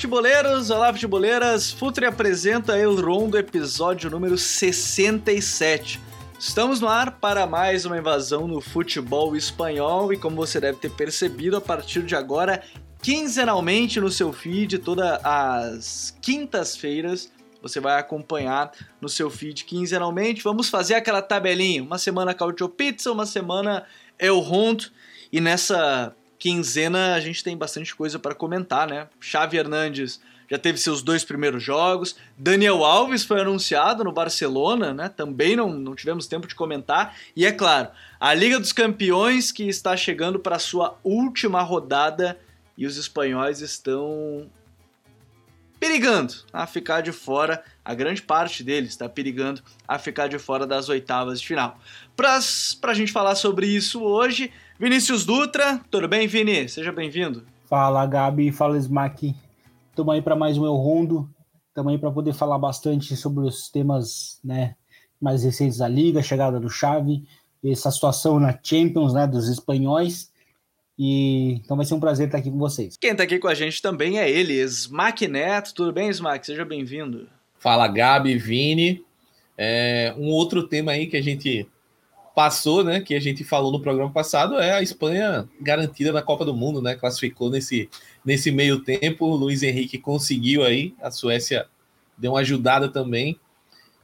Futeboleiros! Olá, futeboleiras! Futre apresenta El Rondo, episódio número 67. Estamos no ar para mais uma invasão no futebol espanhol e, como você deve ter percebido, a partir de agora, quinzenalmente no seu feed, todas as quintas-feiras, você vai acompanhar no seu feed quinzenalmente. Vamos fazer aquela tabelinha: uma semana Cautio Pizza, uma semana El Rondo, e nessa quinzena a gente tem bastante coisa para comentar, né? Xavi Hernandes já teve seus dois primeiros jogos, Daniel Alves foi anunciado no Barcelona, né? Também não, não tivemos tempo de comentar. E é claro, a Liga dos Campeões que está chegando para sua última rodada e os espanhóis estão perigando a ficar de fora, a grande parte deles está perigando a ficar de fora das oitavas de final. Para a gente falar sobre isso hoje, Vinícius Dutra, tudo bem, Vini? Seja bem-vindo. Fala, Gabi, fala, Smack. Estamos aí para mais um El Rondo, estamos aí para poder falar bastante sobre os temas né, mais recentes da Liga, a chegada do Xavi, essa situação na Champions, né, dos espanhóis. E então vai ser um prazer estar aqui com vocês. Quem está aqui com a gente também é ele, Smack Neto. Tudo bem, Smack? Seja bem-vindo. Fala, Gabi, Vini. É, um outro tema aí que a gente passou, né, que a gente falou no programa passado, é a Espanha garantida na Copa do Mundo, né? Classificou nesse, nesse meio tempo. O Luiz Henrique conseguiu aí, a Suécia deu uma ajudada também.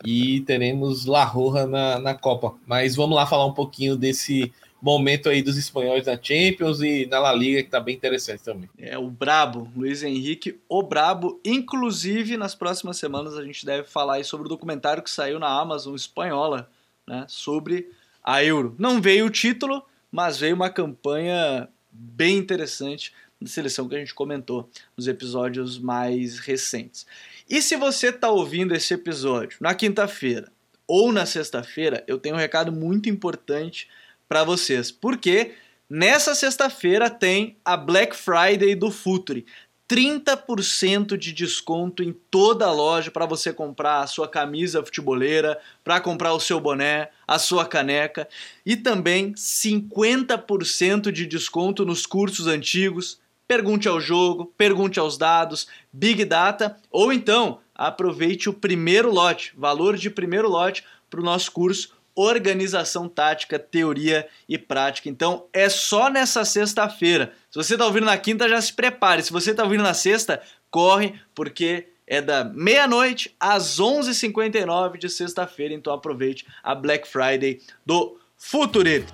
E teremos La Roja na, na Copa. Mas vamos lá falar um pouquinho desse momento aí dos espanhóis na Champions e na La Liga, que tá bem interessante também. É, o Brabo, Luiz Henrique, o Brabo. Inclusive, nas próximas semanas a gente deve falar sobre o documentário que saiu na Amazon espanhola, né? Sobre a Euro. Não veio o título, mas veio uma campanha bem interessante da seleção que a gente comentou nos episódios mais recentes. E se você está ouvindo esse episódio na quinta-feira ou na sexta-feira, eu tenho um recado muito importante para vocês, porque nessa sexta-feira tem a Black Friday do Futuri. 30% de desconto em toda a loja para você comprar a sua camisa futeboleira, para comprar o seu boné, a sua caneca e também 50% de desconto nos cursos antigos. Pergunte ao jogo, pergunte aos dados, Big Data ou então aproveite o primeiro lote, valor de primeiro lote para o nosso curso organização tática, teoria e prática. Então é só nessa sexta-feira. Se você está ouvindo na quinta, já se prepare. Se você está ouvindo na sexta, corre, porque é da meia-noite às 11h59 de sexta-feira. Então aproveite a Black Friday do Futuri.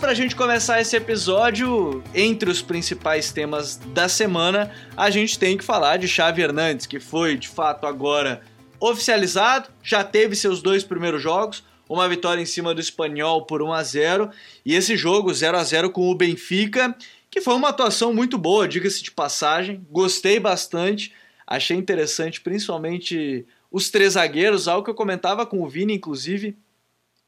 Mas a gente começar esse episódio, entre os principais temas da semana, a gente tem que falar de Xavi Hernandes, que foi de fato agora oficializado, já teve seus dois primeiros jogos, uma vitória em cima do Espanhol por 1 a 0 e esse jogo 0 a 0 com o Benfica, que foi uma atuação muito boa, diga-se de passagem, gostei bastante, achei interessante principalmente os três zagueiros, algo que eu comentava com o Vini inclusive,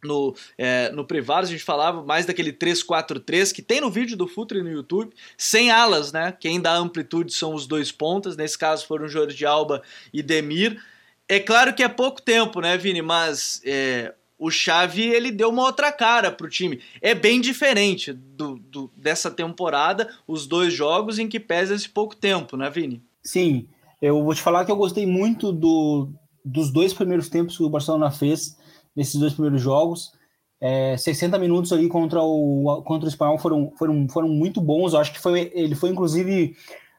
no, é, no privado, a gente falava mais daquele 3-4-3 que tem no vídeo do Futre no YouTube, sem alas, né? Quem dá amplitude são os dois pontas, nesse caso foram Jorge Alba e Demir. É claro que é pouco tempo, né, Vini? Mas é, o Xavi ele deu uma outra cara pro time. É bem diferente do, do, dessa temporada, os dois jogos em que pesa esse pouco tempo, né, Vini? Sim, eu vou te falar que eu gostei muito do, dos dois primeiros tempos que o Barcelona fez nesses dois primeiros jogos. É, 60 minutos ali contra o, contra o Espanhol foram, foram, foram muito bons. Eu acho que foi, ele foi, inclusive,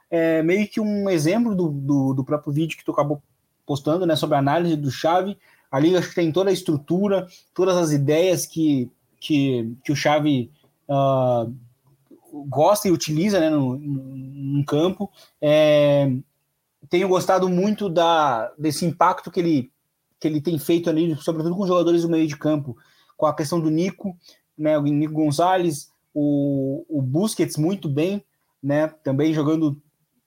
é, meio que um exemplo do, do, do, próprio vídeo que tu acabou postando, né, sobre a análise do Xavi. Ali acho que tem toda a estrutura, todas as ideias que, que, que o Xavi uh, gosta e utiliza né, no, no, no campo. É, tenho gostado muito da, desse impacto que ele que ele tem feito ali, sobretudo com jogadores do meio de campo, com a questão do Nico, né, o Nico Gonzalez, o, o Busquets muito bem, né, também jogando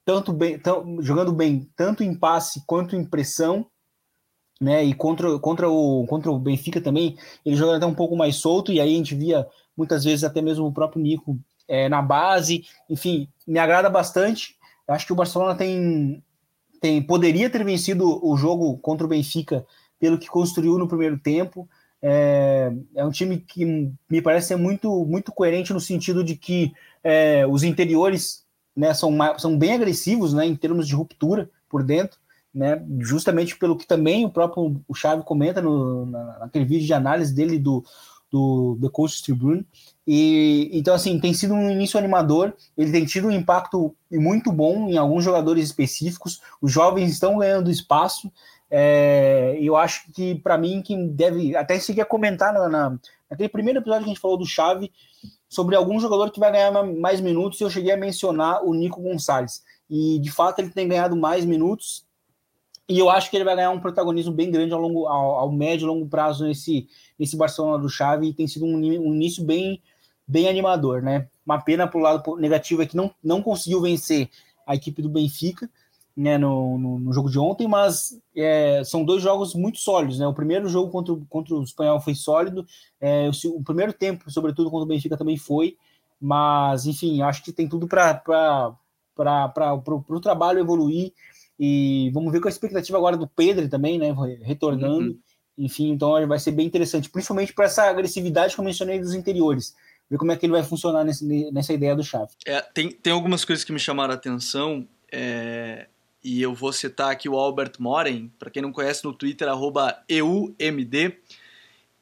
tanto bem, tão, jogando bem tanto em passe quanto em pressão, né, e contra, contra, o, contra o Benfica também, ele jogando até um pouco mais solto, e aí a gente via muitas vezes até mesmo o próprio Nico é, na base, enfim, me agrada bastante. Acho que o Barcelona tem, tem poderia ter vencido o jogo contra o Benfica pelo que construiu no primeiro tempo. É, é um time que me parece ser muito, muito coerente no sentido de que é, os interiores né, são, são bem agressivos né, em termos de ruptura por dentro, né, justamente pelo que também o próprio o Xavi comenta no, na, naquele vídeo de análise dele do, do The Coach Tribune. E, então, assim, tem sido um início animador, ele tem tido um impacto muito bom em alguns jogadores específicos, os jovens estão ganhando espaço, é, eu acho que, para mim, quem deve. Até cheguei a comentar na, na, naquele primeiro episódio que a gente falou do Chave sobre algum jogador que vai ganhar mais minutos. Eu cheguei a mencionar o Nico Gonçalves. E, de fato, ele tem ganhado mais minutos. E eu acho que ele vai ganhar um protagonismo bem grande ao, longo, ao, ao médio e longo prazo nesse, nesse Barcelona do Chave. E tem sido um, um início bem, bem animador, né? Uma pena para o lado negativo é que não, não conseguiu vencer a equipe do Benfica né, no, no, no, jogo de ontem, mas é, são dois jogos muito sólidos. Né? O primeiro jogo contra, contra o Espanhol foi sólido, é, o, o, primeiro tempo, sobretudo contra o Benfica, também foi, mas enfim, acho que tem tudo para o trabalho evoluir. E vamos ver com a expectativa agora do Pedro também, né? Retornando. Uhum. Enfim, então vai ser bem interessante, principalmente para essa agressividade que eu mencionei dos interiores. Ver como é que ele vai funcionar nesse, nessa ideia do Chave. É, tem, tem algumas coisas que me chamaram a atenção. É, e eu vou citar aqui o Albert Moren, para quem não conhece no Twitter, EUMD,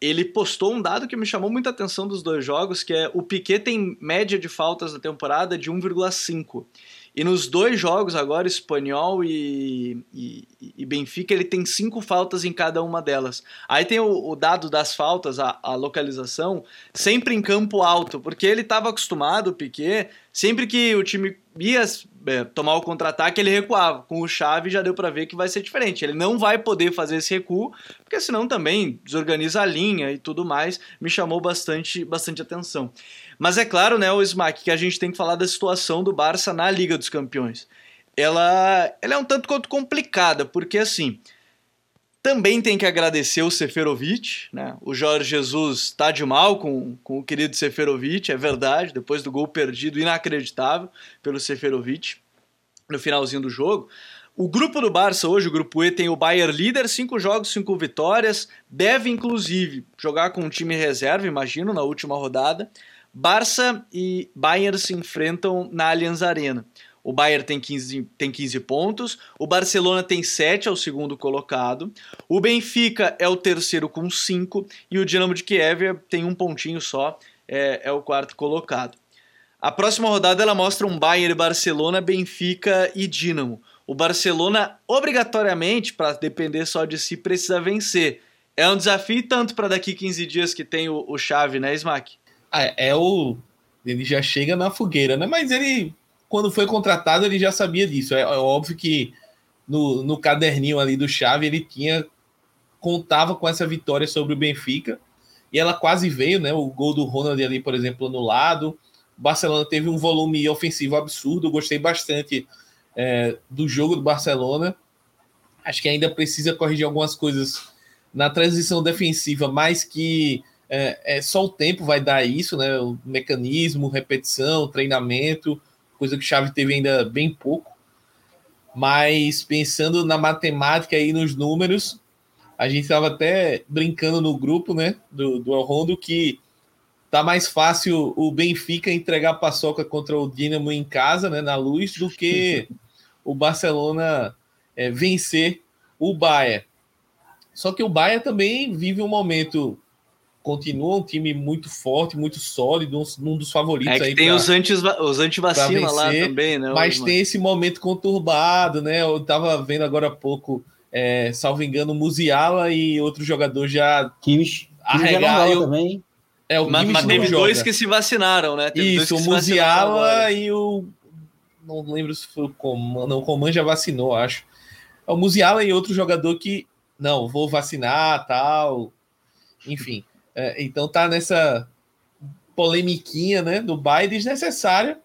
ele postou um dado que me chamou muita atenção dos dois jogos, que é o Piquet tem média de faltas na temporada de 1,5. E nos dois jogos agora, Espanhol e, e, e, Benfica, ele tem cinco faltas em cada uma delas. Aí tem o, o dado das faltas, a, a, localização, sempre em campo alto, porque ele estava acostumado, o Piquet, sempre que o time ia é, tomar o contra-ataque, ele recuava. Com o Chave já deu para ver que vai ser diferente. Ele não vai poder fazer esse recuo, porque senão também desorganiza a linha e tudo mais. Me chamou bastante, bastante atenção. Mas é claro, né, o Smack, que a gente tem que falar da situação do Barça na Liga dos Campeões. Ela, ela é um tanto quanto complicada, porque assim, também tem que agradecer o Seferovic, né? O Jorge Jesus está de mal com, com o querido Seferovic, é verdade, depois do gol perdido inacreditável pelo Seferovic no finalzinho do jogo. O grupo do Barça hoje, o grupo E, tem o Bayern líder, cinco jogos, cinco vitórias. Deve, inclusive, jogar com um time reserva, imagino, na última rodada. Barça e Bayern se enfrentam na Allianz Arena. O Bayern tem 15, tem 15 pontos, o Barcelona tem 7, é o segundo colocado, o Benfica é o terceiro com 5 e o Dinamo de Kiev tem um pontinho só, é, é o quarto colocado. A próxima rodada ela mostra um Bayern, Barcelona, Benfica e Dinamo. O Barcelona, obrigatoriamente, para depender só de si, precisa vencer. É um desafio tanto para daqui 15 dias que tem o, o Chave, né, Smack? Ah, é o. Ele já chega na fogueira, né? Mas ele quando foi contratado, ele já sabia disso. É, é óbvio que no, no caderninho ali do Chave, ele tinha contava com essa vitória sobre o Benfica e ela quase veio, né? O gol do Ronald ali, por exemplo, no lado. O Barcelona teve um volume ofensivo absurdo. Eu gostei bastante é, do jogo do Barcelona. Acho que ainda precisa corrigir algumas coisas na transição defensiva, mas que é, é só o tempo vai dar isso, né? O mecanismo, repetição, treinamento coisa que o Xavi teve ainda bem pouco. Mas pensando na matemática e nos números, a gente estava até brincando no grupo, né, do, do El Rondo, que tá mais fácil o Benfica entregar a paçoca contra o Dinamo em casa, né, na luz, do que o Barcelona é, vencer o Bayern. Só que o Bayern também vive um momento continua um time muito forte, muito sólido, um, um dos favoritos. É que aí tem pra, os, anti, os antivacina lá também, né? Mas tem esse momento conturbado, né? Eu tava vendo agora há pouco, é, salvo engano, Musiala e outro jogador já Kimmich, arregar. Eu, também. É, o mas, mas teve dois que se vacinaram, né? Teve Isso, o Musiala e o... Não lembro se foi o Coman, não, o Coman já vacinou, acho. É o Musiala e outro jogador que, não, vou vacinar, tal... Enfim, é, então tá nessa polemiquinha né, do Bayern desnecessária.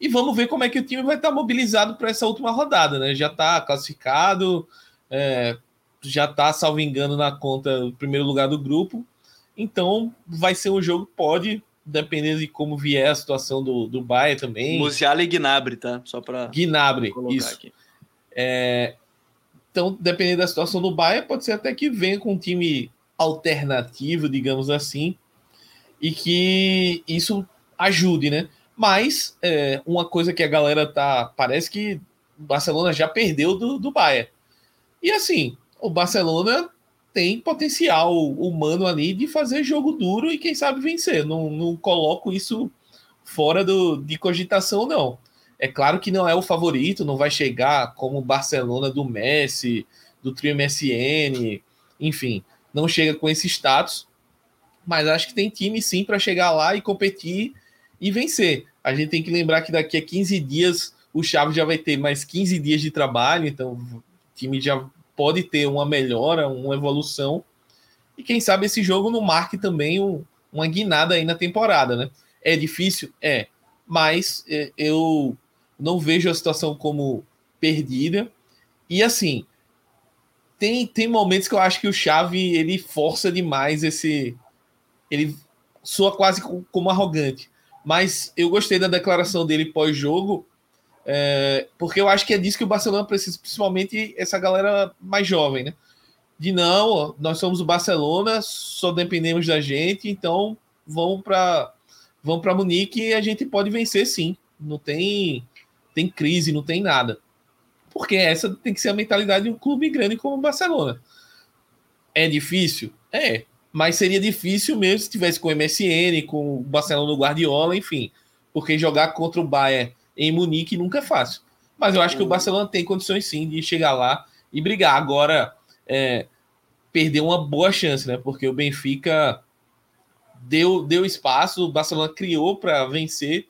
E vamos ver como é que o time vai estar mobilizado para essa última rodada. Né? Já está classificado, é, já está, salvo engano, na conta primeiro lugar do grupo. Então vai ser um jogo pode dependendo de como vier a situação do, do Bayern também. Musiala e Gnabry, tá? Só para Gnabry, isso. Aqui. É, então, dependendo da situação do Bayern, pode ser até que venha com um time alternativo, digamos assim, e que isso ajude, né? Mas é, uma coisa que a galera tá. Parece que o Barcelona já perdeu do, do Bayern. E assim, o Barcelona tem potencial humano ali de fazer jogo duro e quem sabe vencer. Não, não coloco isso fora do, de cogitação, não. É claro que não é o favorito, não vai chegar como o Barcelona do Messi, do trio MSN, enfim, não chega com esse status, mas acho que tem time sim para chegar lá e competir e vencer. A gente tem que lembrar que daqui a 15 dias o Chaves já vai ter mais 15 dias de trabalho, então o time já pode ter uma melhora, uma evolução. E quem sabe esse jogo não marque também um, uma guinada aí na temporada, né? É difícil? É. Mas é, eu não vejo a situação como perdida. E assim, tem, tem momentos que eu acho que o Chave ele força demais esse. Ele soa quase como arrogante. Mas eu gostei da declaração dele pós-jogo, é, porque eu acho que é disso que o Barcelona precisa, principalmente essa galera mais jovem, né? De não, nós somos o Barcelona, só dependemos da gente, então vão para vão para Munique e a gente pode vencer sim. Não tem tem crise, não tem nada. Porque essa tem que ser a mentalidade de um clube grande como o Barcelona. É difícil? É. Mas seria difícil mesmo se tivesse com o MSN, com o Barcelona no Guardiola, enfim. Porque jogar contra o Bayern em Munique nunca é fácil. Mas eu acho que o Barcelona tem condições sim de chegar lá e brigar. Agora, é, perdeu uma boa chance, né? Porque o Benfica deu, deu espaço, o Barcelona criou para vencer,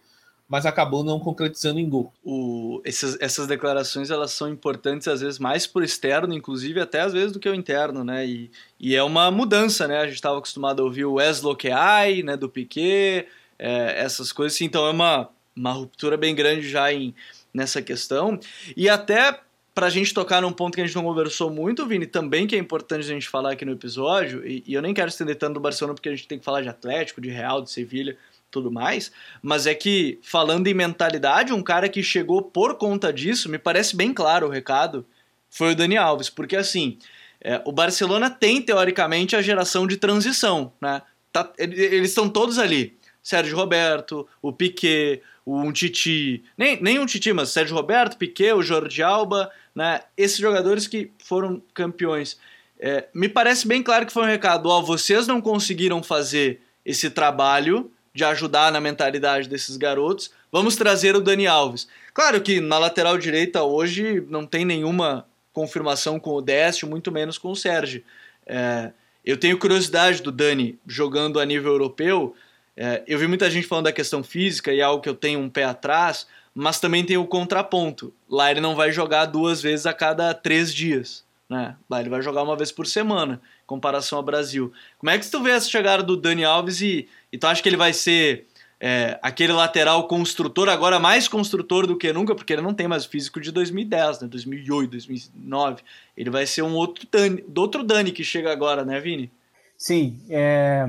mas acabou não concretizando em gol. O, essas, essas declarações elas são importantes às vezes mais por externo, inclusive até às vezes do que o interno, né? E, e é uma mudança, né? A gente estava acostumado a ouvir o Weslo Keai, né? Do Piquet, é, essas coisas, então é uma uma ruptura bem grande já em, nessa questão. E até para a gente tocar num ponto que a gente não conversou muito, Vini, também que é importante a gente falar aqui no episódio, e, e eu nem quero estender tanto do Barcelona porque a gente tem que falar de Atlético, de Real, de Sevilha, tudo mais, mas é que falando em mentalidade, um cara que chegou por conta disso, me parece bem claro o recado, foi o Dani Alves, porque assim, é, o Barcelona tem teoricamente a geração de transição, né? Tá, eles estão todos ali. Sérgio Roberto, o Piquet, um Titi, nem, nem um Titi, mas Sérgio Roberto, Piquet, o Jordi Alba, né? Esses jogadores que foram campeões. É, me parece bem claro que foi um recado: ó, vocês não conseguiram fazer esse trabalho de ajudar na mentalidade desses garotos, vamos trazer o Dani Alves. Claro que na lateral direita hoje não tem nenhuma confirmação com o Décio, muito menos com o Sérgio. É, eu tenho curiosidade do Dani jogando a nível europeu, é, eu vi muita gente falando da questão física e é algo que eu tenho um pé atrás, mas também tem o contraponto. Lá ele não vai jogar duas vezes a cada três dias. Né? Lá ele vai jogar uma vez por semana, em comparação ao Brasil. Como é que tu vê essa chegada do Dani Alves e, e tu acha que ele vai ser é, aquele lateral construtor, agora mais construtor do que nunca, porque ele não tem mais o físico de 2010, né? 2008, 2009. Ele vai ser um outro Dani, outro Dani que chega agora, né, Vini? Sim, é,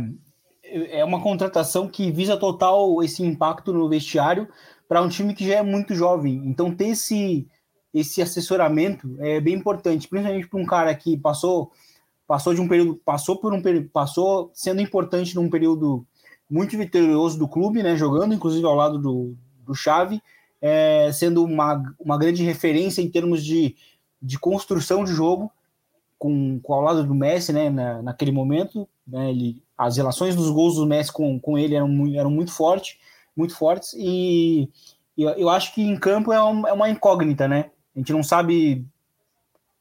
é uma contratação que visa total esse impacto no vestiário para um time que já é muito jovem. Então, ter esse, esse assessoramento é bem importante, principalmente para um cara que passou passou de um período passou por um passou sendo importante num período muito vitorioso do clube, né, jogando inclusive ao lado do, do Xavi, é, sendo uma, uma grande referência em termos de, de construção de jogo com, com ao lado do Messi, né, na, naquele momento, né, ele as relações dos gols do Messi com, com ele eram, eram muito fortes, muito fortes, e, eu acho que em campo é, é, uma incógnita, né? A gente não sabe,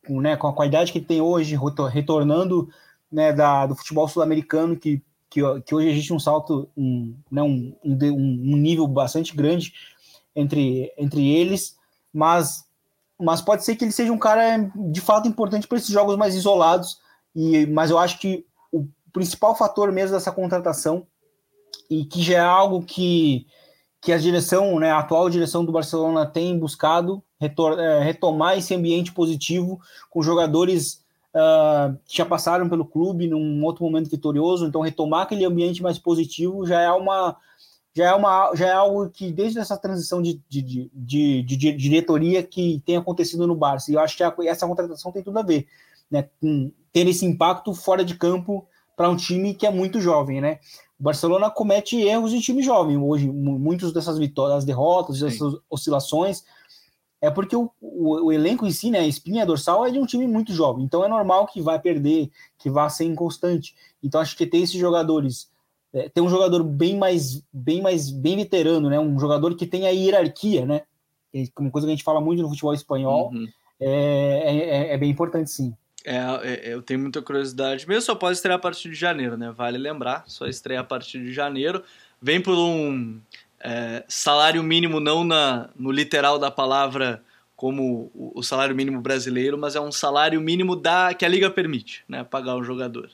né, com a qualidade que ele tem hoje, retornando né, da, do futebol sul-americano, que, que, que, hoje existe um salto, um, né, um, um, nível bastante grande entre, entre eles, mas, mas pode ser que ele seja um cara de fato importante para esses jogos mais isolados, e, mas eu acho que principal fator mesmo dessa contratação e que já é algo que, que a direção, né, a atual direção do Barcelona tem buscado é, retomar esse ambiente positivo com jogadores uh, que já passaram pelo clube num outro momento vitorioso, então retomar aquele ambiente mais positivo já é uma já é, uma, já é algo que, desde essa transição de, de, de, de, de diretoria que tem acontecido no Barça, e eu acho que a, essa contratação tem tudo a ver, né, com ter esse impacto fora de campo para um time que é muito jovem, né? O Barcelona comete erros em time jovem hoje, muitas dessas vitórias, derrotas, dessas oscilações, é porque o, o, o, elenco em si, né, a espinha dorsal é de um time muito jovem, então é normal que vai perder, que vá ser inconstante. Então acho que ter esses jogadores é, ter um jogador bem mais, bem mais, bem veterano, né? Um jogador que tem a hierarquia, né? É uma coisa que a gente fala muito no futebol espanhol, uhum. é, é, é, bem importante, sim. É, é, eu tenho muita curiosidade. Mesmo só pode estrear a partir de janeiro, né? Vale lembrar, só estreia a partir de janeiro. Vem por um é, salário mínimo, não na, no literal da palavra como o, o salário mínimo brasileiro, mas é um salário mínimo da que a liga permite, né? Pagar o jogador.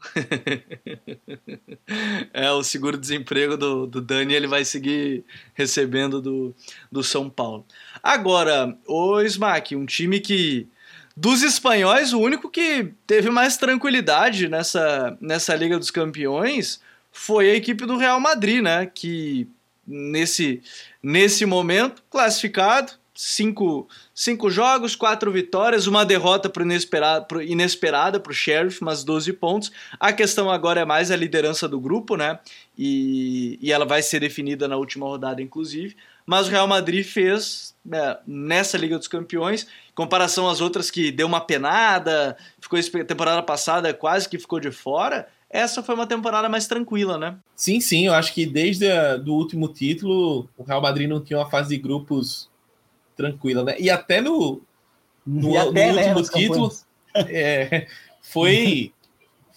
é, o seguro-desemprego do, do Dani ele vai seguir recebendo do, do São Paulo. Agora, o Smack, um time que. Dos espanhóis, o único que teve mais tranquilidade nessa, nessa Liga dos Campeões foi a equipe do Real Madrid, né? Que nesse, nesse momento, classificado, cinco, cinco jogos, quatro vitórias, uma derrota pro inesperado, pro, inesperada para o Sheriff, mas 12 pontos. A questão agora é mais a liderança do grupo, né? E, e ela vai ser definida na última rodada, inclusive. Mas o Real Madrid fez né, nessa Liga dos Campeões, em comparação às outras que deu uma penada, ficou temporada passada quase que ficou de fora. Essa foi uma temporada mais tranquila, né? Sim, sim, eu acho que desde o último título, o Real Madrid não tinha uma fase de grupos tranquila, né? E até no, no, até, no né, último título é, foi,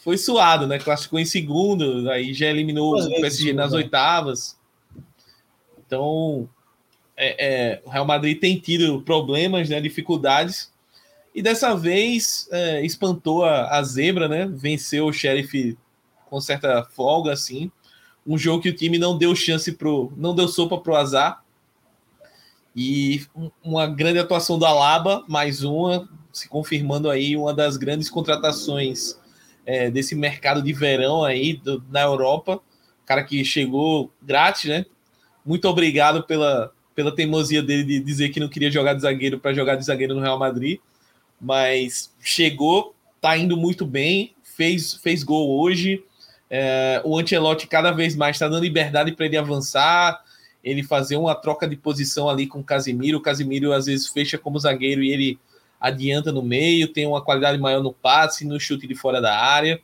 foi suado, né? Classificou em segundo, aí já eliminou o PSG nas né? oitavas. Então, é, é, o Real Madrid tem tido problemas, né, dificuldades, e dessa vez é, espantou a, a, zebra, né? Venceu o Sheriff com certa folga, assim. Um jogo que o time não deu chance pro. não deu sopa pro azar. E uma grande atuação do Alaba, mais uma, se confirmando aí uma das grandes contratações é, desse mercado de verão aí do, na Europa. Cara que chegou grátis, né? Muito obrigado pela, pela teimosia dele de dizer que não queria jogar de zagueiro para jogar de zagueiro no Real Madrid. Mas chegou, tá indo muito bem, fez, fez gol hoje. É, o Ancelotti cada vez mais está dando liberdade para ele avançar, ele fazer uma troca de posição ali com o Casimiro. O Casimiro às vezes fecha como zagueiro e ele adianta no meio, tem uma qualidade maior no passe, no chute de fora da área.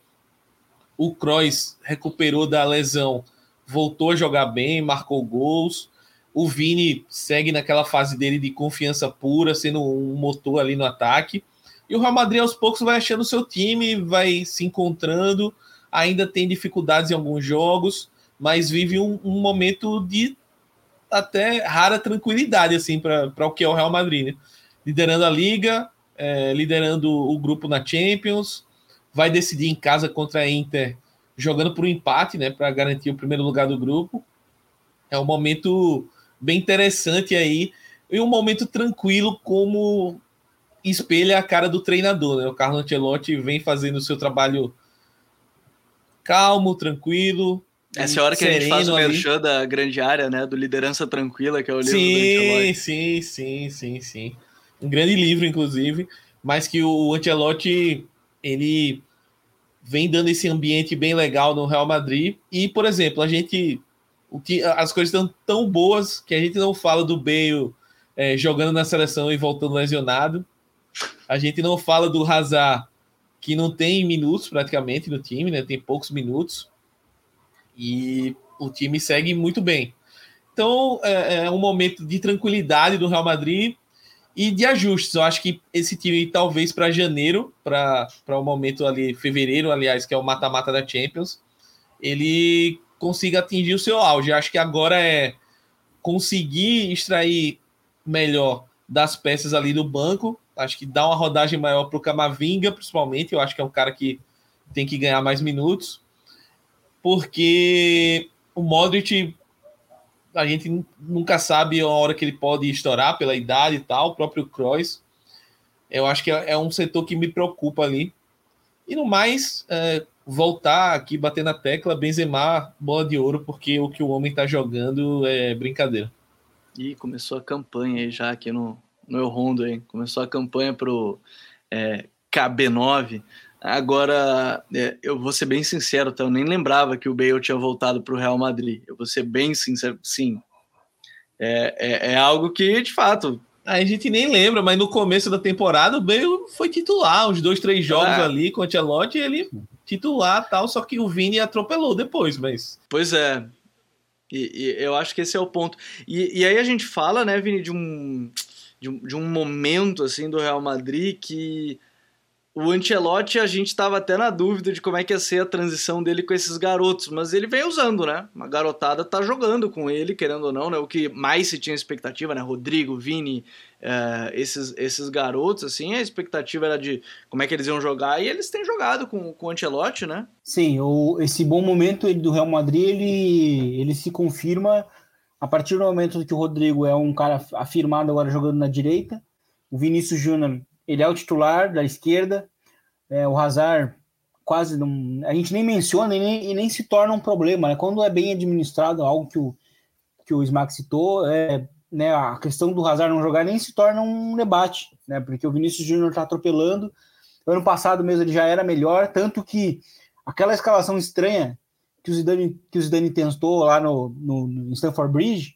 O Kroos recuperou da lesão, voltou a jogar bem, marcou gols. O Vini segue naquela fase dele de confiança pura, sendo um motor ali no ataque. E o Real Madrid aos poucos vai achando o seu time, vai se encontrando, ainda tem dificuldades em alguns jogos, mas vive um, um momento de até rara tranquilidade assim para o que é o Real Madrid, né? liderando a liga, é, liderando o grupo na Champions, vai decidir em casa contra a Inter, jogando por um empate, né, para garantir o primeiro lugar do grupo. É um momento bem interessante aí e um momento tranquilo como espelha a cara do treinador, né? O Carlo Ancelotti vem fazendo o seu trabalho calmo, tranquilo, essa é a hora que a gente faz o merchan da grande área, né? Do Liderança Tranquila, que é o livro sim, do Sim, sim, sim, sim. Um grande livro, inclusive, mas que o Ancelotti, ele vem dando esse ambiente bem legal no Real Madrid. E, por exemplo, a gente... O que, as coisas estão tão boas que a gente não fala do Bale é, jogando na seleção e voltando lesionado. A gente não fala do Hazard, que não tem minutos praticamente no time, né? Tem poucos minutos e o time segue muito bem. Então é, é um momento de tranquilidade do Real Madrid e de ajustes. Eu acho que esse time, talvez para janeiro, para o momento ali, fevereiro, aliás, que é o mata-mata da Champions, ele consiga atingir o seu auge. Eu acho que agora é conseguir extrair melhor das peças ali do banco. Acho que dá uma rodagem maior para o Camavinga, principalmente. Eu acho que é um cara que tem que ganhar mais minutos porque o Modric a gente nunca sabe a hora que ele pode estourar pela idade e tal, o próprio Kroos. Eu acho que é, é um setor que me preocupa ali. E no mais, é, voltar aqui, bater na tecla, Benzema, bola de ouro, porque o que o homem tá jogando é brincadeira. E começou a campanha aí já aqui no, no El Rondo, hein? Começou a campanha pro é, KB9. Agora, é, eu vou ser bem sincero, tá? eu nem lembrava que o Bale tinha voltado para o Real Madrid. Eu vou ser bem sincero, sim. É, é, é, algo que, de fato. A gente nem lembra, mas no começo da temporada o Bale foi titular, uns dois, três jogos ah. ali com o Ancelotti, ele titular tal, só que o Vini atropelou depois, mas. Pois é. E, e eu acho que esse é o ponto. E, e aí a gente fala, né, Vini, de um, de um, de um momento assim do Real Madrid que o Ancelotti, a gente estava até na dúvida de como é que ia ser a transição dele com esses garotos, mas ele vem usando, né? Uma garotada tá jogando com ele, querendo ou não, né? O que mais se tinha expectativa, né? Rodrigo, Vini, uh, esses, esses garotos, assim, a expectativa era de como é que eles iam jogar, e eles têm jogado com, com o Ancelotti, né? Sim, o, esse bom momento do Real Madrid, ele, ele se confirma a partir do momento que o Rodrigo é um cara afirmado agora jogando na direita, o Vinícius Júnior ele é o titular da esquerda. É, o Hazard quase não. A gente nem menciona e nem, e nem se torna um problema. Né? Quando é bem administrado, algo que o, que o Smack citou, é, né, a questão do Hazard não jogar nem se torna um debate, né? porque o Vinícius Júnior está atropelando. Ano passado mesmo ele já era melhor, tanto que aquela escalação estranha que o Zidane, que o Zidane tentou lá no, no, no Stanford Bridge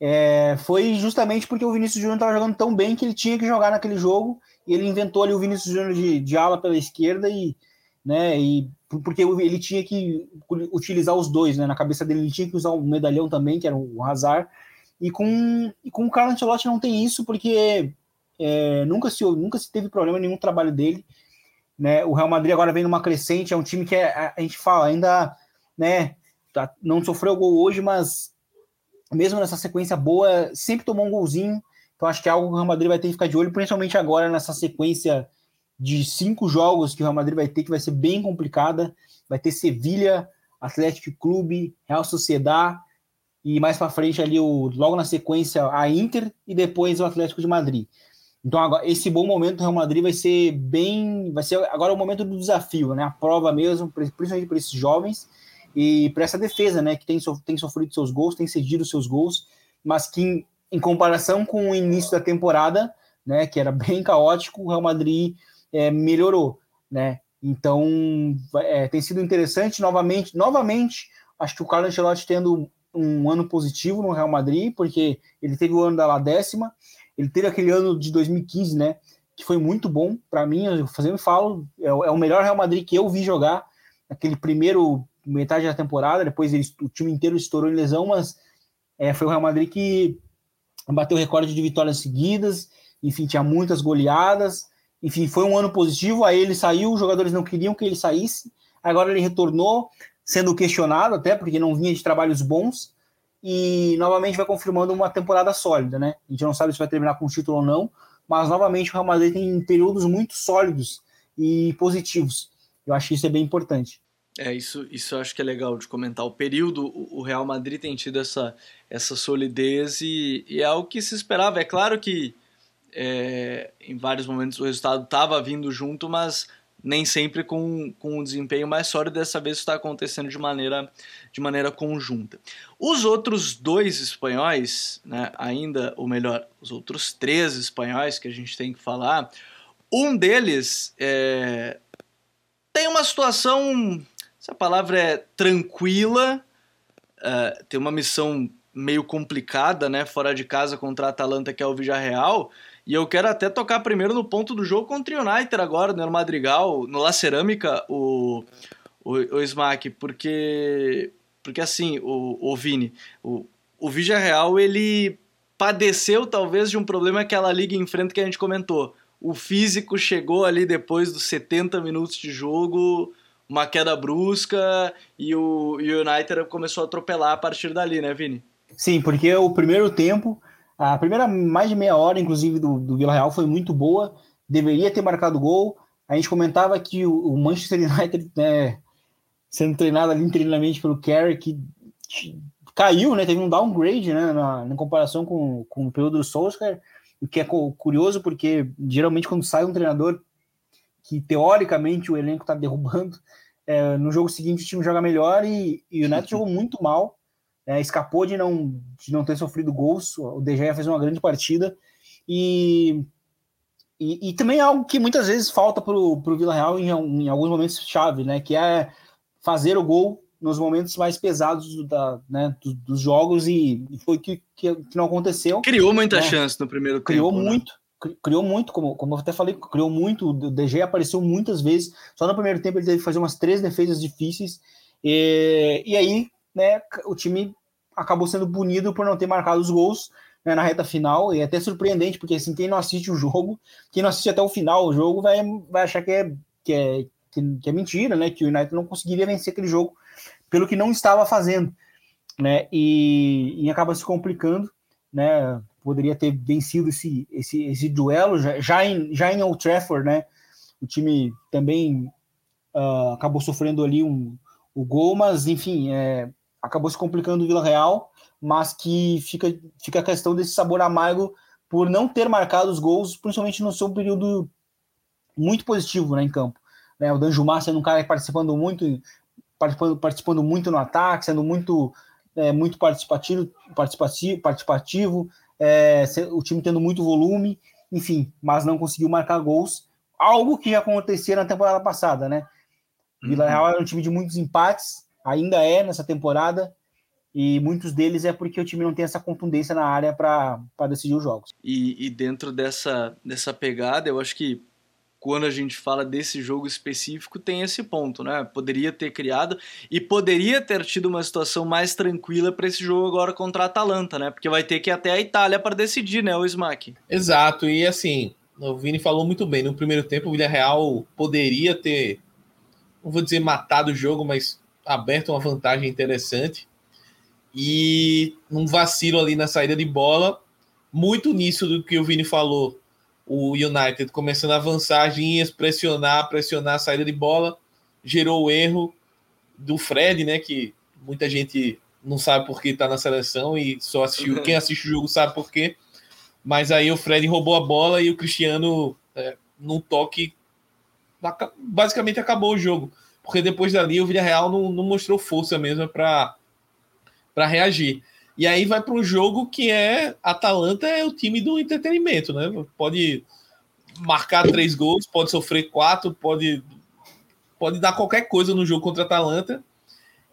é, foi justamente porque o Vinícius Júnior estava jogando tão bem que ele tinha que jogar naquele jogo e ele inventou ali o Vinícius Júnior de, de ala pela esquerda e, né, e porque ele tinha que utilizar os dois, né, na cabeça dele ele tinha que usar o medalhão também, que era o Hazard, e com, e com o Carlo Ancelotti não tem isso, porque é, nunca, se, nunca se teve problema nenhum trabalho dele, né, o Real Madrid agora vem numa crescente, é um time que é, a, a gente fala, ainda, né, tá, não sofreu gol hoje, mas mesmo nessa sequência boa, sempre tomou um golzinho, então acho que é algo que o Real Madrid vai ter que ficar de olho, principalmente agora nessa sequência de cinco jogos que o Real Madrid vai ter, que vai ser bem complicada. Vai ter Sevilha, Atlético Clube, Real Sociedad e mais para frente ali o logo na sequência a Inter e depois o Atlético de Madrid. Então agora esse bom momento do Real Madrid vai ser bem, vai ser agora o momento do desafio, né? A prova mesmo, principalmente para esses jovens e para essa defesa, né, que tem, tem sofrido seus gols, tem cedido seus gols, mas que em comparação com o início da temporada, né, que era bem caótico, o Real Madrid é, melhorou, né? Então é, tem sido interessante novamente, novamente. Acho que o Carlos Ancelotti tendo um ano positivo no Real Madrid, porque ele teve o ano da lá décima, ele teve aquele ano de 2015, né? Que foi muito bom para mim. Eu fazendo falo, é, é, o melhor Real Madrid que eu vi jogar. Aquele primeiro metade da temporada, depois ele, o time inteiro estourou em lesão, mas é, foi o Real Madrid que bateu o recorde de vitórias seguidas, enfim, tinha muitas goleadas, enfim, foi um ano positivo, aí ele saiu, os jogadores não queriam que ele saísse, agora ele retornou, sendo questionado até, porque não vinha de trabalhos bons, e novamente vai confirmando uma temporada sólida, né? A gente não sabe se vai terminar com o título ou não, mas novamente o Real Madrid tem períodos muito sólidos e positivos. Eu acho que isso é bem importante. É, isso, isso acho que é legal de comentar. O período, o Real Madrid tem tido essa, essa solidez e, e é algo que se esperava. É claro que é, em vários momentos o resultado estava vindo junto, mas nem sempre com, com um desempenho mais sólido. Dessa vez está acontecendo de maneira, de maneira conjunta. Os outros dois espanhóis, né, ainda, ou melhor, os outros três espanhóis que a gente tem que falar, um deles é, tem uma situação essa palavra é tranquila, uh, tem uma missão meio complicada, né? Fora de casa contra a Atalanta, que é o Villarreal. E eu quero até tocar primeiro no ponto do jogo contra o United agora, no Madrigal, no La Cerâmica, o, o, o Smack, porque, porque assim, o, o Vini, o, o Villarreal, ele padeceu talvez de um problema que aquela liga enfrenta que a gente comentou. O físico chegou ali depois dos 70 minutos de jogo uma queda brusca e o, United começou a atropelar a partir dali, né, Vini? Sim, porque o primeiro tempo, a primeira mais de meia hora, inclusive, do, do Vila Real foi muito boa, deveria ter marcado gol. A gente comentava que o, Manchester United, né, sendo treinado ali internamente pelo que caiu, né, teve um downgrade né, na, na comparação com, com o período do Solskjaer, o que é curioso porque geralmente quando sai um treinador que teoricamente o elenco está derrubando, é, no jogo seguinte o time joga melhor e, e o Neto jogou muito mal, é, escapou de não, de não ter sofrido gols, o De Gea fez uma grande partida e, e, e também é algo que muitas vezes falta para o Vila Real em, em, alguns momentos chave, né, que é fazer o gol nos momentos mais pesados da, né, dos, dos jogos e, foi que, que, que, não aconteceu. Criou muita né? chance no primeiro criou tempo. Criou muito, né? Criou muito, como, como eu até falei, criou muito. O DG apareceu muitas vezes. Só no primeiro tempo ele teve que fazer umas três defesas difíceis. E, e aí, né, o time acabou sendo punido por não ter marcado os gols né, na reta final. E é até surpreendente, porque assim, quem não assiste o jogo, quem não assiste até o final o jogo, vai, vai achar que é, que é, que, é mentira, né? Que o United não conseguiria vencer aquele jogo pelo que não estava fazendo, né? E, e acaba se complicando, né? Poderia ter vencido esse, esse, esse duelo já, já, em, já em Old Trafford, né? O time também uh, acabou sofrendo ali um, o gol, mas enfim, é, acabou se complicando o Vila Real, mas que fica, fica a questão desse sabor amargo por não ter marcado os gols, principalmente no seu período muito positivo né, em campo. Né, o Danjumar sendo um cara participando muito, participando, participando muito no ataque, sendo muito, é, muito participativo, participativo, participativo é, o time tendo muito volume, enfim, mas não conseguiu marcar gols, algo que já acontecia na temporada passada, né? Vila uhum. Real era um time de muitos empates, ainda é nessa temporada, e muitos deles é porque o time não tem essa contundência na área para decidir os jogos. E, e, dentro dessa, dessa pegada, eu acho que quando a gente fala desse jogo específico, tem esse ponto, né? Poderia ter criado e poderia ter tido uma situação mais tranquila para esse jogo agora contra a Atalanta, né? Porque vai ter que ir até a Itália para decidir, né, o Smack. Exato, e assim, o Vini falou muito bem, no primeiro tempo o Villarreal poderia ter, não vou dizer matado o jogo, mas aberto uma vantagem interessante. E num vacilo ali na saída de bola, muito nisso do que o Vini falou, o United começando a avançar as linhas, pressionar, pressionar a saída de bola, gerou o erro do Fred, né? Que muita gente não sabe por que está na seleção e só assistiu. Quem assiste o jogo sabe por quê. Mas aí o Fred roubou a bola e o Cristiano, é, num toque, basicamente acabou o jogo. Porque depois dali o Villarreal não, não mostrou força mesmo para reagir. E aí vai para um jogo que é Atalanta é o time do entretenimento, né? Pode marcar três gols, pode sofrer quatro, pode pode dar qualquer coisa no jogo contra Atalanta.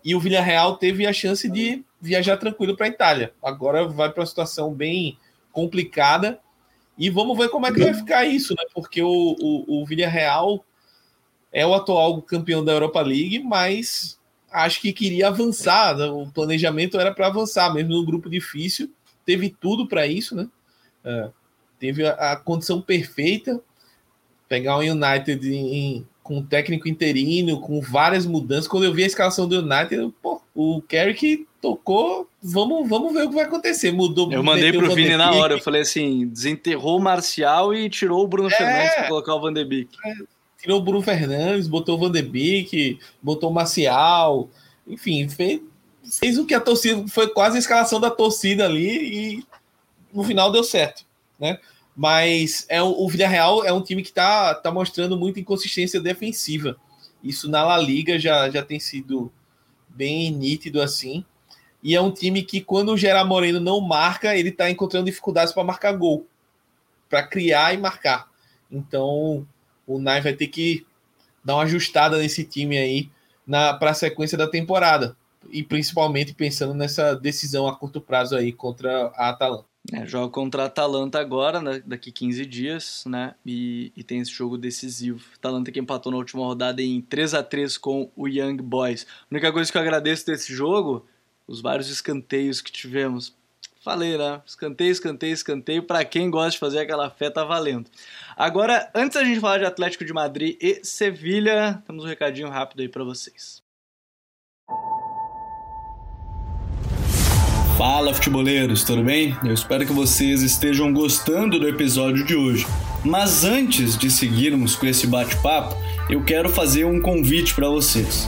E o Villarreal teve a chance de viajar tranquilo para a Itália. Agora vai para uma situação bem complicada. E vamos ver como é que vai ficar isso, né? Porque o, o, o Villarreal é o atual campeão da Europa League, mas acho que queria avançar. Né? O planejamento era para avançar, mesmo no grupo difícil. Teve tudo para isso, né? É, teve a, a, condição perfeita. Pegar o United em, com um técnico interino, com várias mudanças. Quando eu vi a escalação do United, pô, o Carrick tocou. Vamos, vamos ver o que vai acontecer. Mudou. Eu mandei pro Vini na hora. Eu falei assim: desenterrou o Marcial e tirou o Bruno é, Fernandes para colocar o Van de Beek. É, tirou o Bruno Fernandes, botou o Van de Beek, botou o Marcial, enfim, fez, fez o que a torcida foi quase a escalação da torcida ali e no final deu certo, né? Mas é o, Villarreal é um time que está tá mostrando muita inconsistência defensiva. Isso na La Liga já, já tem sido bem nítido assim. E é um time que, quando o Gerard Moreno não marca, ele está encontrando dificuldades para marcar gol, para criar e marcar. Então, o Nai vai ter que dar uma ajustada nesse time aí para a sequência da temporada. E principalmente pensando nessa decisão a curto prazo aí contra a Atalanta. É, joga contra a Atalanta agora, né, daqui 15 dias, né? E, e, tem esse jogo decisivo. Atalanta que empatou na última rodada em 3 a 3 com o Young Boys. A única coisa que eu agradeço desse jogo, os vários escanteios que tivemos. Falei, né? Escanteio, escanteio, escanteio. Para quem gosta de fazer aquela fé, tá valendo. Agora, antes da gente falar de Atlético de Madrid e Sevilha, temos um recadinho rápido aí para vocês. Fala, futeboleiros, tudo bem? Eu espero que vocês estejam gostando do episódio de hoje. Mas antes de seguirmos com esse bate-papo, eu quero fazer um convite para vocês.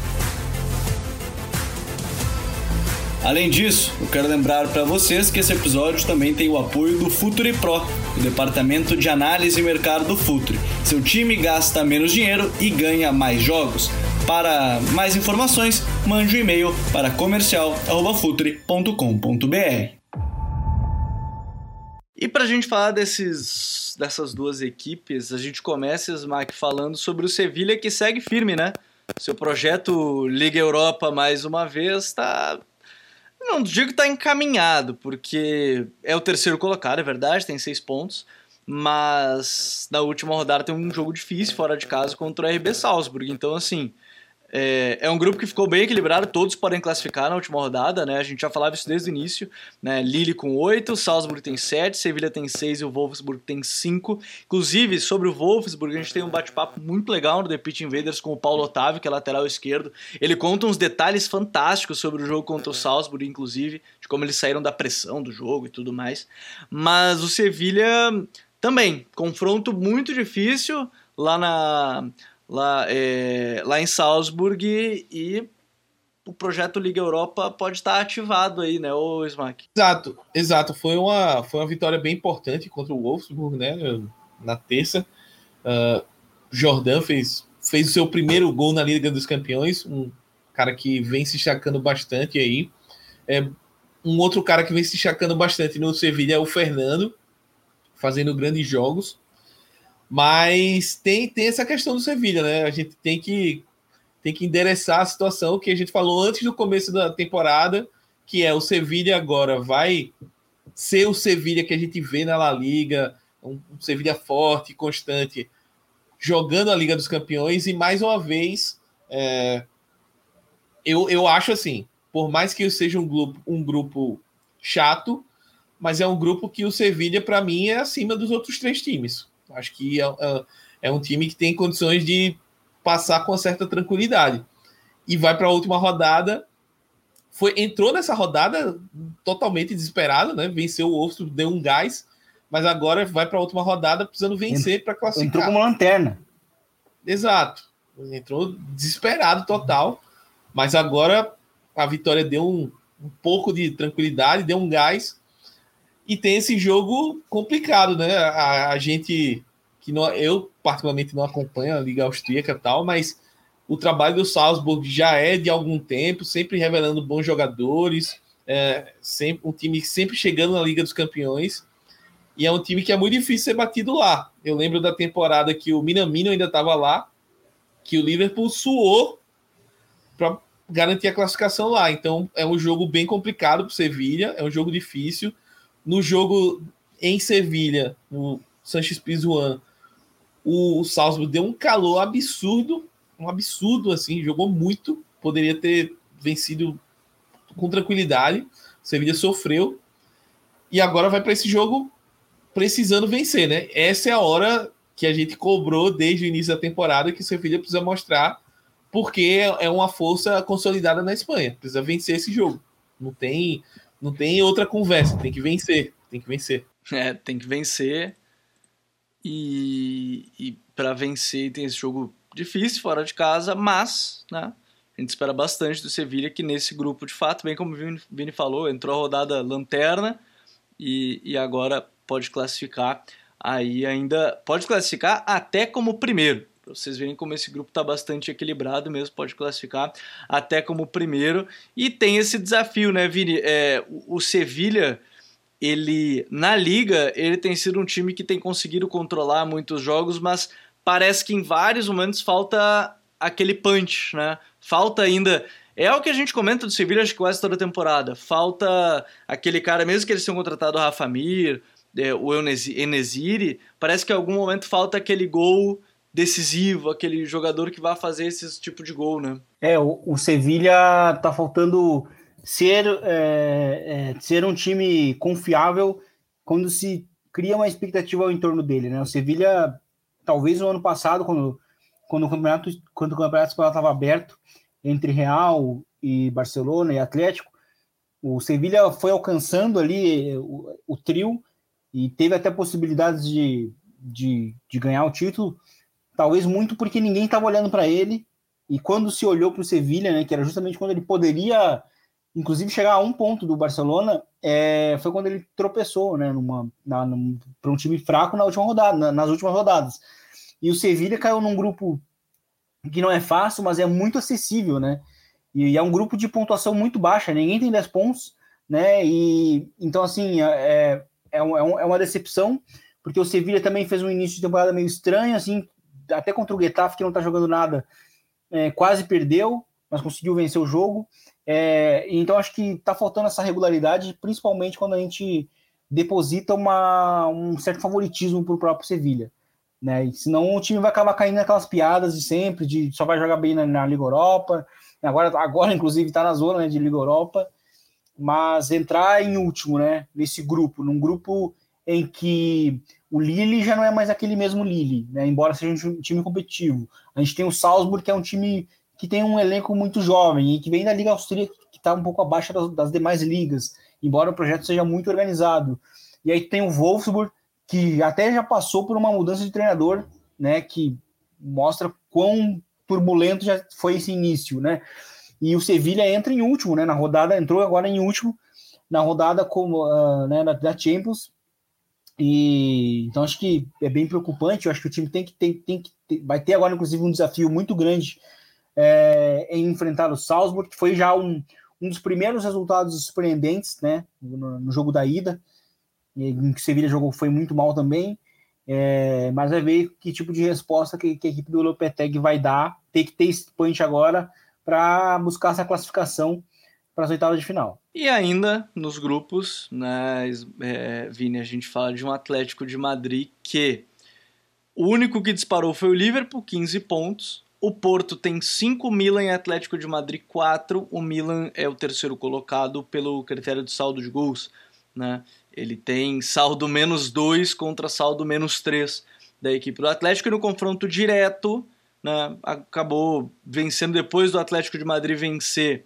Além disso, eu quero lembrar para vocês que esse episódio também tem o apoio do Futuri Pro, o departamento de análise e mercado do Futuri. Seu time gasta menos dinheiro e ganha mais jogos. Para mais informações, mande um e-mail para comercial@futuri.com.br. E para a gente falar desses, dessas duas equipes, a gente começa, Smack, falando sobre o Sevilha que segue firme, né? Seu projeto Liga Europa, mais uma vez, está não digo que está encaminhado, porque é o terceiro colocado, é verdade, tem seis pontos. Mas na última rodada tem um jogo difícil fora de casa contra o RB Salzburg. Então, assim, é, é, um grupo que ficou bem equilibrado, todos podem classificar na última rodada, né? A gente já falava isso desde o início, né? Lille com 8, Salzburg tem 7, Sevilha tem 6 e o Wolfsburg tem 5. Inclusive, sobre o Wolfsburg, a gente tem um bate-papo muito legal no The Pitch Invaders com o Paulo Otávio, que é lateral esquerdo. Ele conta uns detalhes fantásticos sobre o jogo contra o Salzburg, inclusive, de como eles saíram da pressão do jogo e tudo mais. Mas o Sevilha também, confronto muito difícil lá na lá, é, lá em Salzburg e o projeto Liga Europa pode estar ativado aí, né, o Smack? Exato, exato. Foi uma, foi uma vitória bem importante contra o Wolfsburg, né, na terça. Uh, Jordan fez, fez o seu primeiro gol na Liga dos Campeões, um cara que vem se destacando bastante aí. É, um outro cara que vem se destacando bastante no Sevilha é o Fernando, fazendo grandes jogos. Mas tem, tem essa questão do Sevilha, né? A gente tem que, tem que endereçar a situação que a gente falou antes do começo da temporada, que é o Sevilha agora vai ser o Sevilha que a gente vê na La Liga, um, um Sevilha forte, constante, jogando a Liga dos Campeões, e mais uma vez, é, eu, eu acho assim, por mais que seja um grupo, um grupo chato, mas é um grupo que o Sevilha, para mim, é acima dos outros três times. Acho que é, é, é um time que tem condições de passar com certa tranquilidade. E vai para a última rodada. Foi, entrou nessa rodada totalmente desesperado, né? Venceu o outro, deu um gás, mas agora vai para a última rodada precisando vencer para classificar. Entrou como lanterna. Exato. Entrou desesperado total, mas agora a vitória deu um, um pouco de tranquilidade, deu um gás e tem esse jogo complicado, né? A, a gente que não, eu particularmente não acompanho a Liga Austríaca e tal, mas o trabalho do Salzburg já é de algum tempo, sempre revelando bons jogadores, é, sempre, um time sempre chegando na Liga dos Campeões, e é um time que é muito difícil ser batido lá. Eu lembro da temporada que o Minamino ainda estava lá, que o Liverpool suou para garantir a classificação lá. Então é um jogo bem complicado para o Sevilha, é um jogo difícil no jogo em Sevilha, no Sanches Pizjuan, o, Salzburg deu um calor absurdo, um absurdo assim, jogou muito, poderia ter vencido com tranquilidade. Sevilha sofreu e agora vai para esse jogo precisando vencer, né? Essa é a hora que a gente cobrou desde o início da temporada que o Sevilha precisa mostrar porque é uma força consolidada na Espanha, precisa vencer esse jogo. Não tem não tem outra conversa, tem que vencer, tem que vencer. É, tem que vencer. E, e para vencer tem esse jogo difícil fora de casa, mas, né? A gente espera bastante do Sevilha que nesse grupo, de fato, bem como o Vini falou, entrou a rodada lanterna e, e agora pode classificar aí ainda pode classificar até como primeiro. Pra vocês verem como esse grupo está bastante equilibrado mesmo, pode classificar até como primeiro. E tem esse desafio, né, Vini? É, o, o Sevilha, ele na liga, ele tem sido um time que tem conseguido controlar muitos jogos, mas parece que em vários momentos falta aquele punch, né? Falta ainda é o que a gente comenta do Sevilha acho que quase toda temporada. Falta aquele cara, mesmo que eles tenham contratado o Rafa Mir, é, o Enesiri, parece que em algum momento falta aquele gol decisivo, aquele jogador que vai fazer esse tipo de gol, né? É, o, o Sevilha tá faltando ser, é, é, ser um time confiável quando se cria uma expectativa ao entorno dele, né? O Sevilha, talvez no ano passado, quando, quando o campeonato, quando o campeonato estava aberto entre Real e Barcelona e Atlético, o Sevilha foi alcançando ali o, o trio e teve até possibilidades de, de, de ganhar o título, talvez muito porque ninguém estava olhando para ele. E quando se olhou para o Sevilha, né, que era justamente quando ele poderia, inclusive, chegar a um ponto do Barcelona, é, foi quando ele tropeçou, né, para um time fraco na última rodada, na, nas últimas rodadas. E o Sevilha caiu num grupo que não é fácil, mas é muito acessível, né? E, e é um grupo de pontuação muito baixa, ninguém tem 10 pontos, né? E então assim é, é, é, um, é uma decepção porque o Sevilha também fez um início de temporada meio estranho, assim, até contra o Getafe, que não está jogando nada, é, quase perdeu, mas conseguiu vencer o jogo. É, então acho que está faltando essa regularidade, principalmente quando a gente deposita uma, um certo favoritismo para o próprio Sevilha. Né? senão o time vai acabar caindo naquelas piadas de sempre, de só vai jogar bem na, na Liga Europa. Agora, agora inclusive, está na zona né, de Liga Europa, mas entrar em último, né? Nesse grupo, num grupo em que o Lille já não é mais aquele mesmo Lille, né? embora seja um time competitivo. A gente tem o Salzburg, que é um time que tem um elenco muito jovem e que vem da Liga Austríaca, que está um pouco abaixo das, das, demais ligas, embora o projeto seja muito organizado. E aí tem o Wolfsburg, que até já passou por uma mudança de treinador, né? que mostra quão turbulento já foi esse início. Né? E o Sevilha entra em último, né? na rodada, entrou agora em último, na rodada como, uh, né, da Champions, e então acho que é bem preocupante. Eu acho que o time tem que, tem, tem que vai ter agora, inclusive, um desafio muito grande é, em enfrentar o Salzburg, que foi já um, um dos primeiros resultados surpreendentes né, no, no jogo da ida, em que o Sevilla jogou foi muito mal também. É, mas vai ver que tipo de resposta que, que a equipe do Lopetegui vai dar. Tem que ter esse punch agora para buscar essa classificação para as oitavas de final. E ainda nos grupos, né, é, Vini, a gente fala de um Atlético de Madrid que o único que disparou foi o Liverpool, 15 pontos. O Porto tem 5, Milan e Atlético de Madrid 4. O Milan é o terceiro colocado pelo critério de saldo de gols. Né? Ele tem saldo menos 2 contra saldo menos 3 da equipe do Atlético e no confronto direto né, acabou vencendo depois do Atlético de Madrid vencer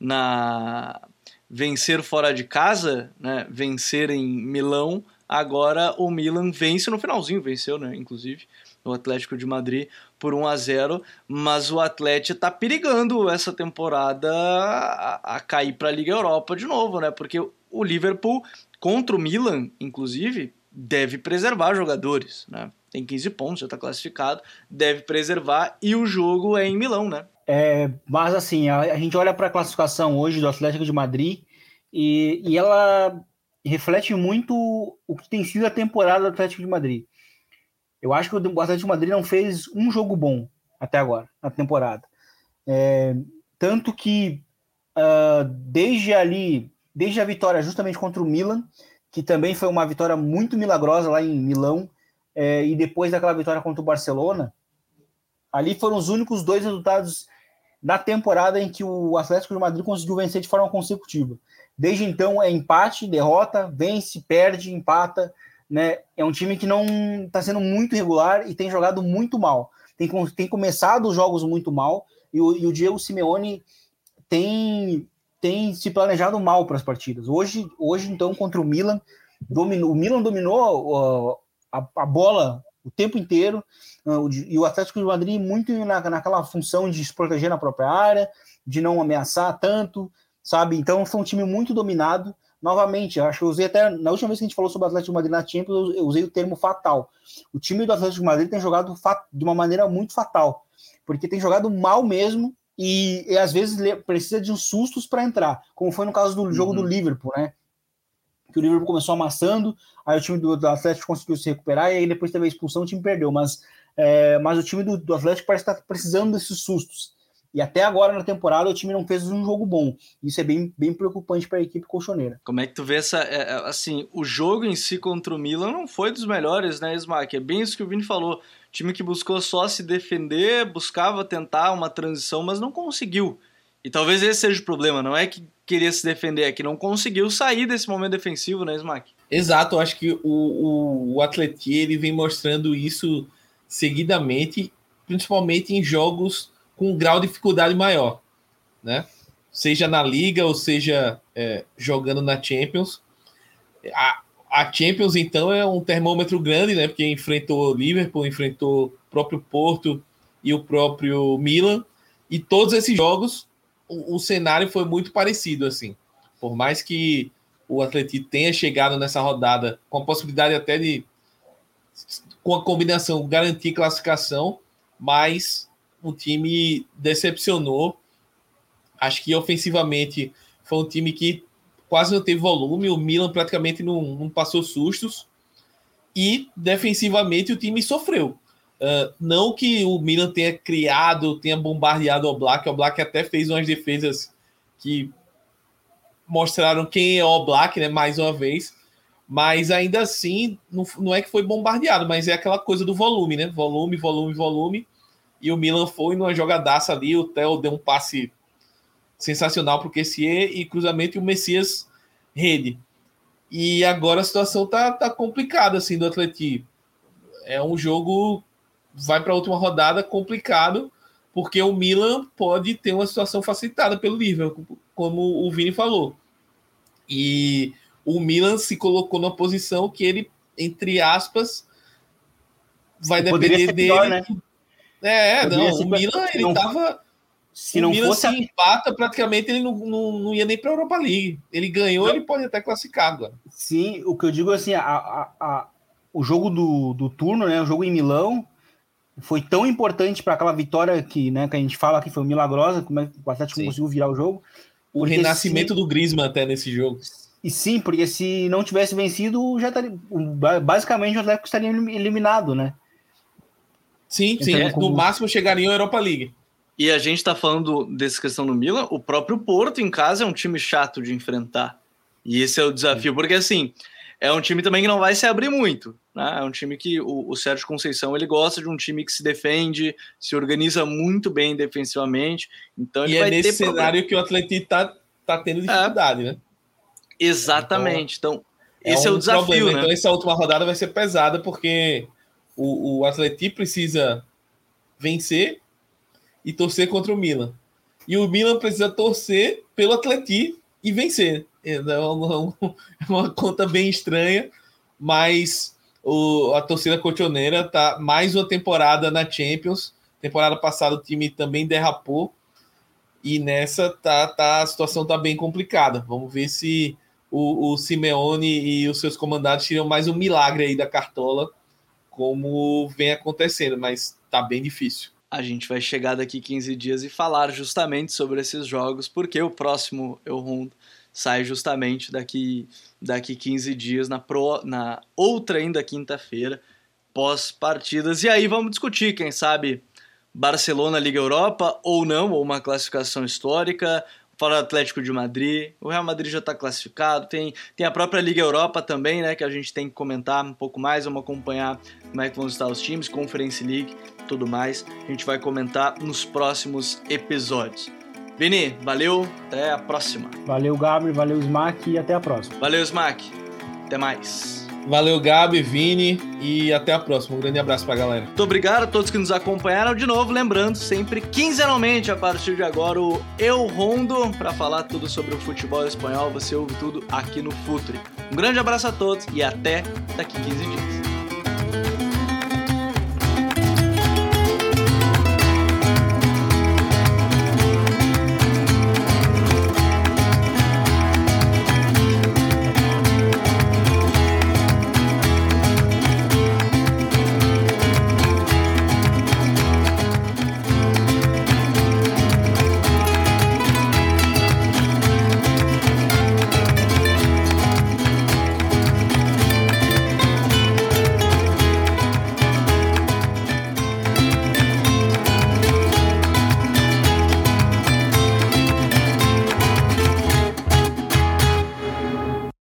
na vencer fora de casa, né, vencer em Milão, agora o Milan vence no finalzinho, venceu, né, inclusive, o Atlético de Madrid por 1 a 0, mas o Atlético está perigando essa temporada a, a cair para a Liga Europa de novo, né? Porque o Liverpool contra o Milan, inclusive, deve preservar jogadores, né? Tem 15 pontos, já está classificado, deve preservar e o jogo é em Milão, né? É, mas assim, a, a gente olha para a classificação hoje do Atlético de Madrid e, e ela reflete muito o que tem sido a temporada do Atlético de Madrid. Eu acho que o Atlético de Madrid não fez um jogo bom até agora, na temporada. É, tanto que uh, desde ali, desde a vitória justamente contra o Milan, que também foi uma vitória muito milagrosa lá em Milão, é, e depois daquela vitória contra o Barcelona, ali foram os únicos dois resultados na temporada em que o Atlético de Madrid conseguiu vencer de forma consecutiva. Desde então é empate, derrota, vence, perde, empata. Né? É um time que não está sendo muito regular e tem jogado muito mal. Tem, tem começado os jogos muito mal e o, e o Diego Simeone tem, tem se planejado mal para as partidas. Hoje, hoje, então, contra o Milan, dominou, o Milan dominou uh, a, a bola o tempo inteiro, e o Atlético de Madrid muito na, naquela função de se proteger na própria área, de não ameaçar tanto, sabe? Então foi um time muito dominado. Novamente, acho que eu usei até na última vez que a gente falou sobre o Atlético de Madrid na Champions, eu usei o termo fatal. O time do Atlético de Madrid tem jogado de uma maneira muito fatal, porque tem jogado mal mesmo e, e às vezes precisa de uns sustos para entrar, como foi no caso do jogo uhum. do Liverpool, né? que o Liverpool começou amassando, aí o time do, do, Atlético conseguiu se recuperar, e aí depois teve a expulsão, o time perdeu. Mas, é, mas o time do, do Atlético parece estar precisando desses sustos. E até agora na temporada o time não fez um jogo bom. Isso é bem, bem preocupante para a equipe colchoneira. Como é que tu vê essa. É, é, assim, o jogo em si contra o Milan não foi dos melhores, né, Smack? É bem isso que o Vini falou. Time que buscou só se defender, buscava tentar uma transição, mas não conseguiu. E talvez esse seja o problema, não é que queria se defender, é que não conseguiu sair desse momento defensivo, né, Smack? Exato, eu acho que o, o, o Atleti, ele vem mostrando isso seguidamente principalmente em jogos com grau de dificuldade maior, né? Seja na Liga ou seja é, jogando na Champions. A, a Champions, então, é um termômetro grande, né? Porque enfrentou o Liverpool, enfrentou o próprio Porto e o próprio Milan. E todos esses jogos, o, o cenário foi muito parecido, assim. Por mais que o Atlético tenha chegado nessa rodada com a possibilidade até de, com a combinação, garantir classificação, mas o time decepcionou. Acho que ofensivamente foi um time que quase não teve volume, o Milan praticamente não, não passou sustos, e defensivamente o time sofreu. Uh, não que o Milan tenha criado, tenha bombardeado o Black, o Black até fez umas defesas que mostraram quem é o Black, né? Mais uma vez. Mas ainda assim, não, não é que foi bombardeado, mas é aquela coisa do volume, né? Volume, volume, volume. E o Milan foi numa jogadaça ali. O Theo deu um passe sensacional para o Kessier e cruzamento e o Messias rede. E agora a situação tá, tá complicada assim do Atleti. É um jogo vai para a última rodada complicado, porque o Milan pode ter uma situação facilitada pelo Liverpool, como o Vini falou. E o Milan se colocou numa posição que ele, entre aspas, vai depender dele. Né? É, Poderia não, o Milan ele não, tava. Se não Milan fosse se empata, praticamente ele não, não, não ia nem para a Europa League. Ele ganhou, não. ele pode até classificar agora. Sim, o que eu digo é assim, a, a, a, o jogo do, do turno, né? O jogo em Milão foi tão importante para aquela vitória que, né, que a gente fala que foi milagrosa, como é que o Atlético sim. conseguiu virar o jogo. O renascimento do Griezmann até nesse jogo. E sim, porque se não tivesse vencido, já estaria, basicamente o Atlético estaria eliminado, né? Sim, sim. Então, como... No máximo chegaria à Europa League. E a gente está falando dessa questão do Milan, o próprio Porto em casa é um time chato de enfrentar. E esse é o desafio, porque assim, é um time também que não vai se abrir muito. Né? É um time que o, o Sérgio Conceição ele gosta de um time que se defende, se organiza muito bem defensivamente. Então e é nesse cenário problema. que o Atlético está tá tendo dificuldade, é. né? Exatamente. Então, então esse é, um é o desafio. Problema. Né? Então, essa última rodada vai ser pesada, porque o, o Atlético precisa vencer e torcer contra o Milan. E o Milan precisa torcer pelo Atlético e vencer. É uma, é uma conta bem estranha, mas o, a torcida cotoneira tá mais uma temporada na Champions. Temporada passada o time também derrapou e nessa tá, tá a situação tá bem complicada. Vamos ver se o, o Simeone e os seus comandantes tiram mais um milagre aí da cartola, como vem acontecendo, mas tá bem difícil. A gente vai chegar daqui 15 dias e falar justamente sobre esses jogos, porque o próximo Eu Rondo sai justamente daqui, daqui 15 dias, na, pro, na outra ainda quinta-feira, pós-partidas. E aí vamos discutir, quem sabe, Barcelona Liga Europa ou não, ou uma classificação histórica, fora do Atlético de Madrid, o Real Madrid já está classificado, tem, tem a própria Liga Europa também, né, que a gente tem que comentar um pouco mais, vamos acompanhar como é que vão estar os times, Conference League, tudo mais, a gente vai comentar nos próximos episódios. Vini, valeu, até a próxima. Valeu, Gabi, valeu, Smack e até a próxima. Valeu, Smack. Até mais. Valeu, Gabi, Vini e até a próxima. Um grande abraço pra galera. Muito obrigado a todos que nos acompanharam. De novo, lembrando, sempre quinzenalmente, a partir de agora, o Eu Rondo, para falar tudo sobre o futebol espanhol. Você ouve tudo aqui no Futre. Um grande abraço a todos e até daqui 15 dias.